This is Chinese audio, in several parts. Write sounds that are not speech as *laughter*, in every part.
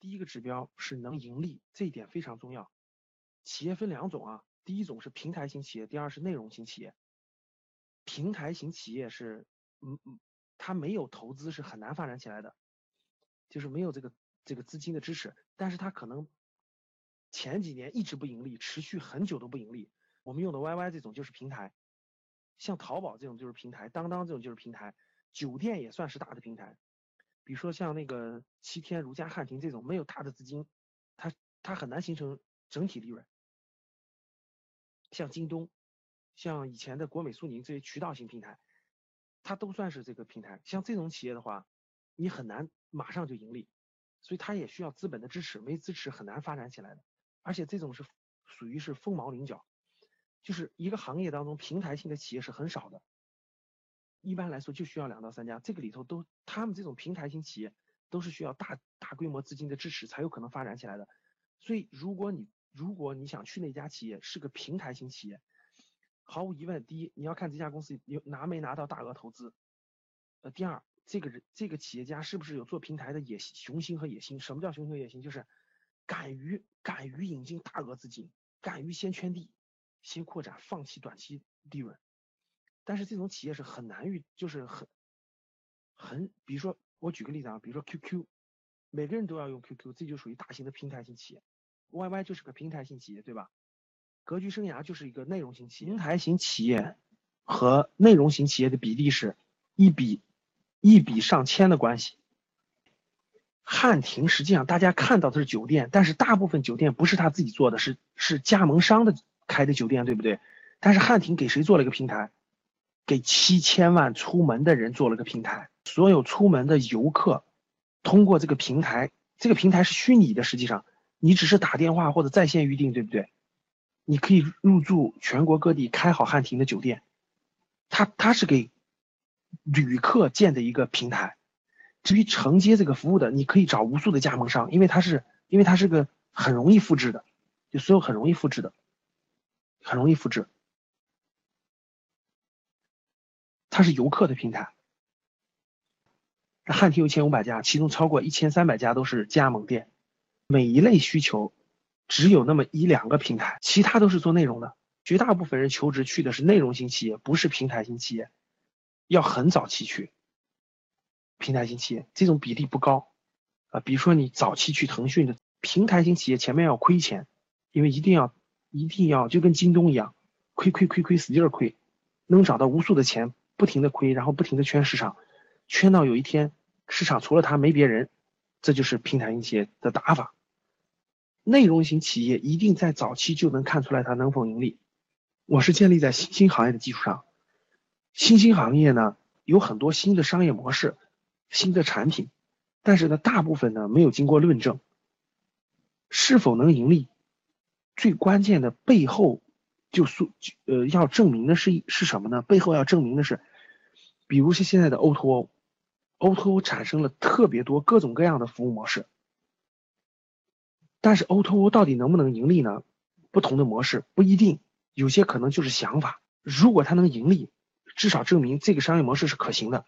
第一个指标是能盈利，这一点非常重要。企业分两种啊，第一种是平台型企业，第二是内容型企业。平台型企业是，嗯嗯，它没有投资是很难发展起来的，就是没有这个这个资金的支持，但是它可能前几年一直不盈利，持续很久都不盈利。我们用的 YY 这种就是平台，像淘宝这种就是平台，当当这种就是平台，酒店也算是大的平台。比如说像那个七天如家、汉庭这种没有大的资金，它它很难形成整体利润。像京东，像以前的国美、苏宁这些渠道型平台，它都算是这个平台。像这种企业的话，你很难马上就盈利，所以它也需要资本的支持，没支持很难发展起来的。而且这种是属于是凤毛麟角，就是一个行业当中平台性的企业是很少的。一般来说就需要两到三家，这个里头都他们这种平台型企业都是需要大大规模资金的支持才有可能发展起来的。所以如果你如果你想去那家企业是个平台型企业，毫无疑问，第一你要看这家公司有拿没拿到大额投资，呃，第二这个人这个企业家是不是有做平台的野心、雄心和野心？什么叫雄心和野心？就是敢于敢于引进大额资金，敢于先圈地、先扩展，放弃短期利润。但是这种企业是很难遇，就是很很，比如说我举个例子啊，比如说 QQ，每个人都要用 QQ，这就属于大型的平台型企业。YY 就是个平台型企业，对吧？格局生涯就是一个内容型企业。平台型企业和内容型企业的比例是一比一比上千的关系。汉庭实际上大家看到的是酒店，但是大部分酒店不是他自己做的，是是加盟商的开的酒店，对不对？但是汉庭给谁做了一个平台？给七千万出门的人做了个平台，所有出门的游客通过这个平台，这个平台是虚拟的，实际上你只是打电话或者在线预订，对不对？你可以入住全国各地开好汉庭的酒店，它它是给旅客建的一个平台。至于承接这个服务的，你可以找无数的加盟商，因为它是因为它是个很容易复制的，就所有很容易复制的，很容易复制。它是游客的平台，汉庭有千五百家，其中超过一千三百家都是加盟店。每一类需求只有那么一两个平台，其他都是做内容的。绝大部分人求职去的是内容型企业，不是平台型企业，要很早期去。平台型企业这种比例不高啊，比如说你早期去腾讯的平台型企业，前面要亏钱，因为一定要一定要就跟京东一样，亏亏亏亏使劲亏，能找到无数的钱。不停的亏，然后不停的圈市场，圈到有一天市场除了他没别人，这就是平台型企业的打法。内容型企业一定在早期就能看出来它能否盈利。我是建立在新兴行业的基础上，新兴行业呢有很多新的商业模式、新的产品，但是呢大部分呢没有经过论证，是否能盈利，最关键的背后就是呃要证明的是是什么呢？背后要证明的是。比如是现在的 O2O，O2O o 产生了特别多各种各样的服务模式，但是 O2O 到底能不能盈利呢？不同的模式不一定，有些可能就是想法。如果它能盈利，至少证明这个商业模式是可行的。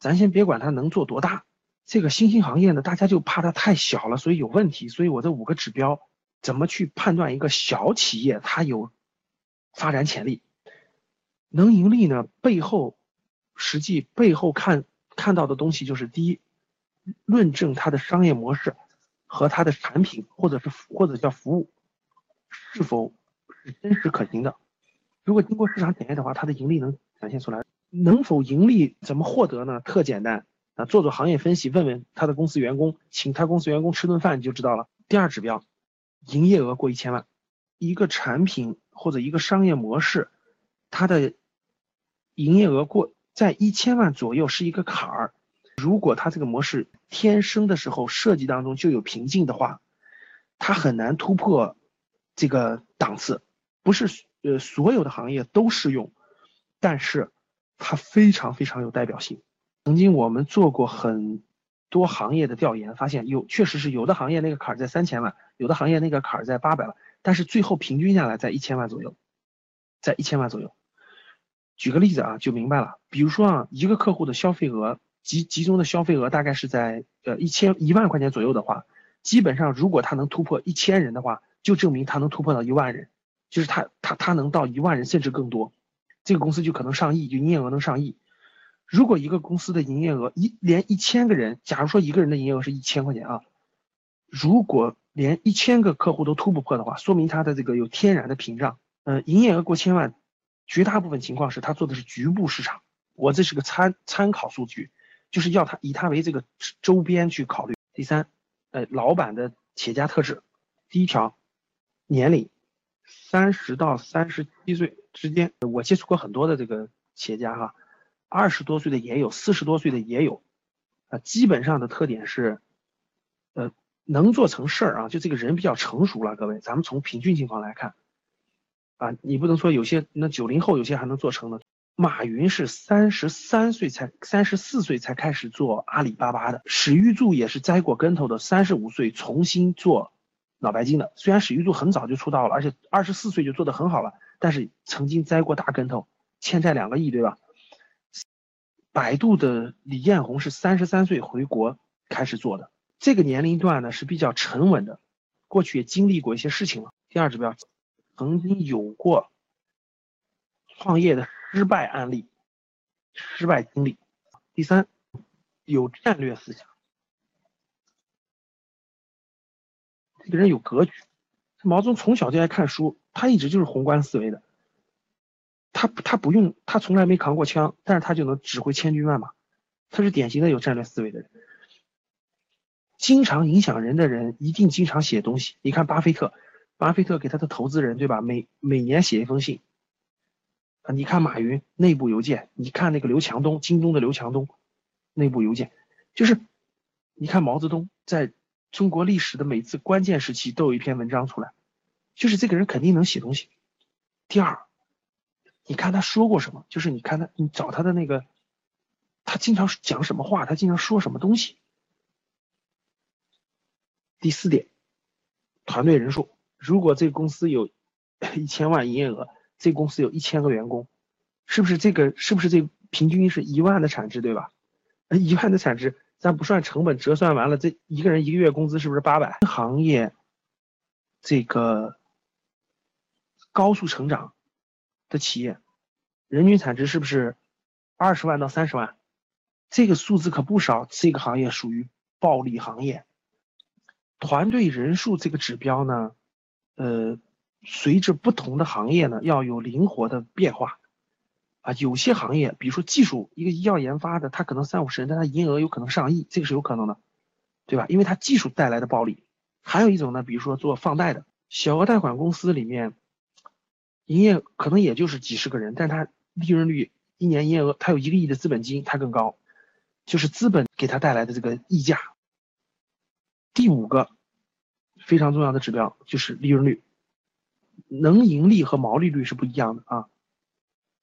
咱先别管它能做多大，这个新兴行业呢，大家就怕它太小了，所以有问题。所以我这五个指标怎么去判断一个小企业它有发展潜力，能盈利呢？背后。实际背后看看到的东西就是：第一，论证它的商业模式和它的产品，或者是或者叫服务是否是真实可行的。如果经过市场检验的话，它的盈利能展现出来。能否盈利怎么获得呢？特简单啊，做做行业分析，问问他的公司员工，请他公司员工吃顿饭你就知道了。第二指标，营业额过一千万，一个产品或者一个商业模式，它的营业额过。在一千万左右是一个坎儿，如果它这个模式天生的时候设计当中就有瓶颈的话，它很难突破这个档次。不是呃所有的行业都适用，但是它非常非常有代表性。曾经我们做过很多行业的调研，发现有确实是有的行业那个坎儿在三千万，有的行业那个坎儿在八百万，但是最后平均下来在一千万左右，在一千万左右。举个例子啊，就明白了。比如说啊，一个客户的消费额集集中的消费额大概是在呃一千一万块钱左右的话，基本上如果他能突破一千人的话，就证明他能突破到一万人，就是他他他能到一万人甚至更多，这个公司就可能上亿，就营业额能上亿。如果一个公司的营业额一连一千个人，假如说一个人的营业额是一千块钱啊，如果连一千个客户都突不破的话，说明他的这个有天然的屏障。呃，营业额过千万，绝大部分情况是他做的是局部市场。我这是个参参考数据，就是要他以他为这个周边去考虑。第三，呃，老板的企业家特质，第一条，年龄，三十到三十七岁之间。我接触过很多的这个企业家哈。二十多岁的也有，四十多岁的也有，啊，基本上的特点是，呃，能做成事儿啊，就这个人比较成熟了。各位，咱们从平均情况来看，啊，你不能说有些那九零后有些还能做成呢。马云是三十三岁才三十四岁才开始做阿里巴巴的，史玉柱也是栽过跟头的，三十五岁重新做脑白金的。虽然史玉柱很早就出道了，而且二十四岁就做得很好了，但是曾经栽过大跟头，欠债两个亿，对吧？百度的李彦宏是三十三岁回国开始做的，这个年龄段呢是比较沉稳的，过去也经历过一些事情了。第二指标，曾经有过创业的失败案例、失败经历。第三，有战略思想，这个人有格局。毛泽东从小就爱看书，他一直就是宏观思维的。他他不用，他从来没扛过枪，但是他就能指挥千军万马，他是典型的有战略思维的人。经常影响人的人，一定经常写东西。你看巴菲特，巴菲特给他的投资人，对吧？每每年写一封信。啊，你看马云内部邮件，你看那个刘强东，京东的刘强东内部邮件，就是你看毛泽东在中国历史的每次关键时期都有一篇文章出来，就是这个人肯定能写东西。第二。你看他说过什么？就是你看他，你找他的那个，他经常讲什么话，他经常说什么东西。第四点，团队人数，如果这个公司有 *coughs* 一千万营业额，这公司有一千个员工，是不是这个是不是这平均是一万的产值，对吧？一万的产值，咱不算成本，折算完了，这一个人一个月工资是不是八百？行业这个高速成长。的企业，人均产值是不是二十万到三十万？这个数字可不少。这个行业属于暴利行业。团队人数这个指标呢，呃，随着不同的行业呢，要有灵活的变化。啊，有些行业，比如说技术，一个医药研发的，它可能三五十人，但它营业额有可能上亿，这个是有可能的，对吧？因为它技术带来的暴利。还有一种呢，比如说做放贷的，小额贷款公司里面。营业可能也就是几十个人，但他利润率一年营业额，他有一个亿的资本金，它更高，就是资本给他带来的这个溢价。第五个非常重要的指标就是利润率，能盈利和毛利率是不一样的啊。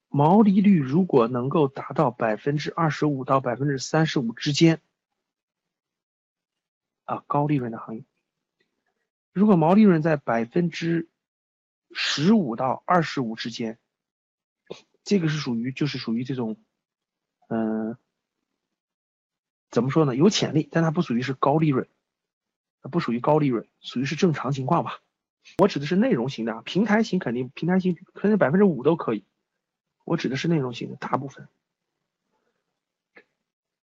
毛利率如果能够达到百分之二十五到百分之三十五之间，啊，高利润的行业。如果毛利润在百分之十五到二十五之间，这个是属于就是属于这种，嗯，怎么说呢？有潜力，但它不属于是高利润，不属于高利润，属于是正常情况吧。我指的是内容型的，平台型肯定平台型可能百分之五都可以。我指的是内容型的大部分，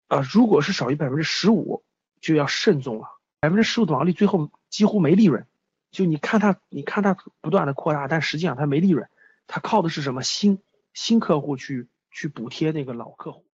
啊，如果是少于百分之十五，就要慎重了。百分之十五的毛利最后几乎没利润。就你看它，你看它不断的扩大，但实际上它没利润，它靠的是什么新新客户去去补贴那个老客户。